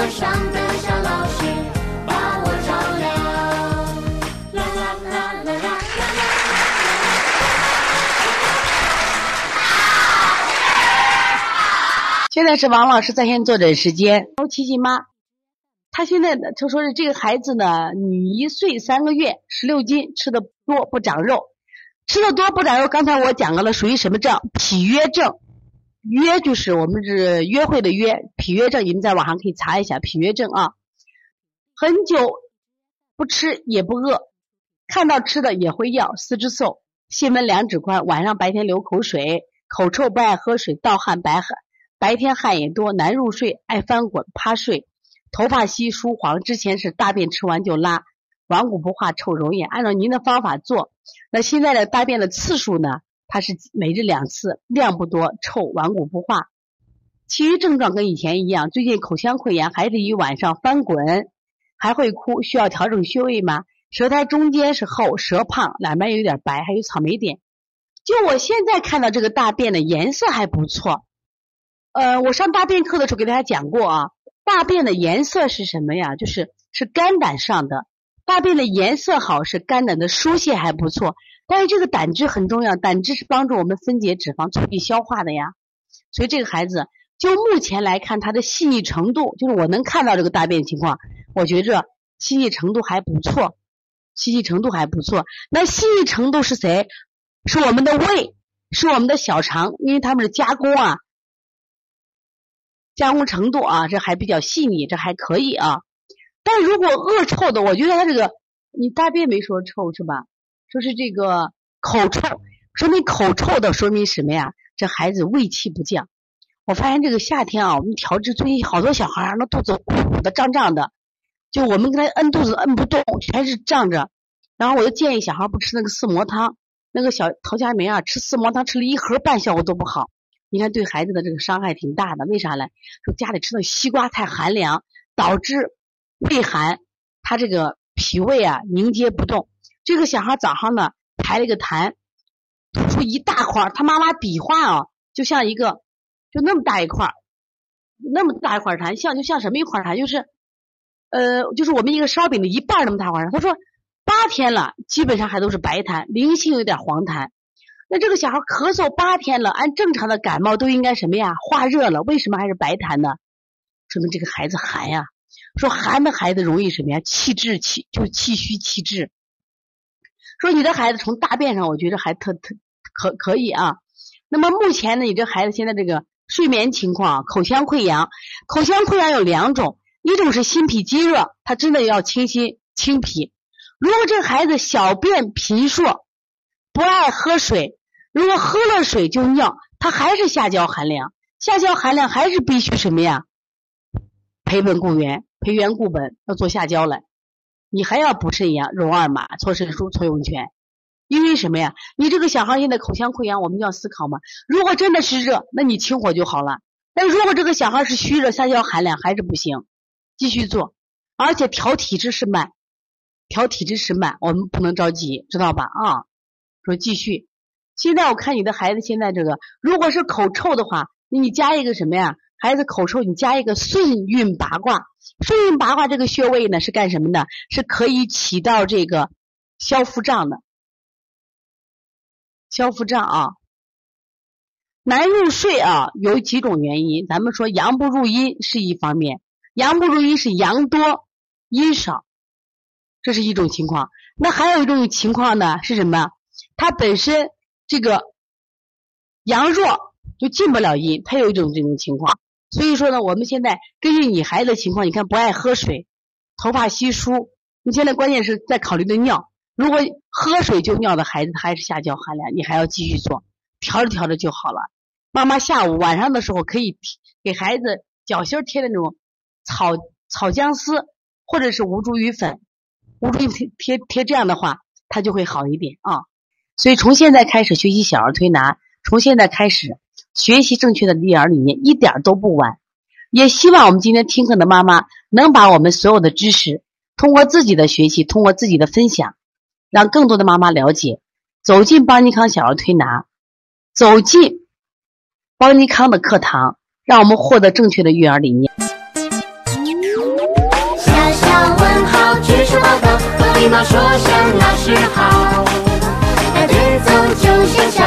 受上的小老师把我照亮。现在是王老师在线坐诊时间，哦，琪琪妈，他现在，他说是这个孩子呢，女，一岁三个月十六斤，吃的多不长肉，吃的多不长肉，刚才我讲到了属于什么症？脾约症。约就是我们是约会的约，脾约症，你们在网上可以查一下脾约症啊。很久不吃也不饿，看到吃的也会要，四肢瘦，心门两指宽，晚上白天流口水，口臭不爱喝水，盗汗白汗。白天汗也多，难入睡，爱翻滚趴睡，头发稀疏黄。之前是大便吃完就拉，顽固不化，臭容易。按照您的方法做，那现在的大便的次数呢？它是每日两次，量不多，臭，顽固不化。其余症状跟以前一样。最近口腔溃疡，孩子一晚上翻滚，还会哭，需要调整穴位吗？舌苔中间是厚，舌胖，两边有点白，还有草莓点。就我现在看到这个大便的颜色还不错。呃，我上大便课的时候给大家讲过啊，大便的颜色是什么呀？就是是肝胆上的，大便的颜色好是肝胆的疏泄还不错，但是这个胆汁很重要，胆汁是帮助我们分解脂肪、促进消化的呀。所以这个孩子就目前来看，他的细腻程度，就是我能看到这个大便情况，我觉着细腻程度还不错，细腻程度还不错。那细腻程度是谁？是我们的胃，是我们的小肠，因为他们是加工啊。加工程度啊，这还比较细腻，这还可以啊。但如果恶臭的，我觉得他这个你大便没说臭是吧？说是这个口臭，说明口臭的说明什么呀？这孩子胃气不降。我发现这个夏天啊，我们调治最近好多小孩儿那肚子鼓鼓的胀胀的，就我们给他摁肚子摁不动，全是胀着。然后我就建议小孩不吃那个四磨汤，那个小陶佳明啊，吃四磨汤吃了一盒半效果都不好。你看，对孩子的这个伤害挺大的，为啥呢？说家里吃的西瓜太寒凉，导致胃寒，他这个脾胃啊凝结不动。这个小孩早上呢排了一个痰，吐出一大块，他妈妈比划啊，就像一个就那么大一块，那么大一块痰，像就像什么一块痰，就是呃，就是我们一个烧饼的一半那么大块。他说八天了，基本上还都是白痰，零星有点黄痰。那这个小孩咳嗽八天了，按正常的感冒都应该什么呀？化热了，为什么还是白痰呢？说明这个孩子寒呀。说寒的孩子容易什么呀？气滞气就气虚气滞。说你的孩子从大便上，我觉得还特特可可以啊。那么目前呢，你这孩子现在这个睡眠情况，口腔溃疡，口腔溃疡有两种，一种是心脾积热，他真的要清心清脾。如果这孩子小便频数，不爱喝水。如果喝了水就尿，它还是下焦寒凉，下焦寒凉还是必须什么呀？培本固元，培元固本，要做下焦来。你还要补肾阳、荣二马、搓肾腧、搓涌泉。因为什么呀？你这个小孩现在口腔溃疡，我们要思考嘛。如果真的是热，那你清火就好了。但如果这个小孩是虚热、下焦寒凉，还是不行，继续做。而且调体质是慢，调体质是慢，我们不能着急，知道吧？啊，说继续。现在我看你的孩子现在这个，如果是口臭的话，你加一个什么呀？孩子口臭，你加一个顺运八卦。顺运八卦这个穴位呢是干什么的？是可以起到这个消腹胀的。消腹胀啊，难入睡啊，有几种原因。咱们说阳不入阴是一方面，阳不入阴是阳多阴少，这是一种情况。那还有一种情况呢是什么？它本身。这个阳弱就进不了阴，他有一种这种情况。所以说呢，我们现在根据你孩子的情况，你看不爱喝水，头发稀疏，你现在关键是在考虑的尿。如果喝水就尿的孩子，他还是下焦寒凉，你还要继续做，调着调着就好了。妈妈下午晚上的时候可以给孩子脚心贴的那种草草姜丝，或者是无茱萸粉，无茱萸贴贴贴这样的话，他就会好一点啊。所以从现在开始学习小儿推拿，从现在开始学习正确的育儿理念，一点都不晚。也希望我们今天听课的妈妈能把我们所有的知识，通过自己的学习，通过自己的分享，让更多的妈妈了解，走进邦尼康小儿推拿，走进邦尼康的课堂，让我们获得正确的育儿理念。小小问号，举手报告，和礼貌说声老师好。走就像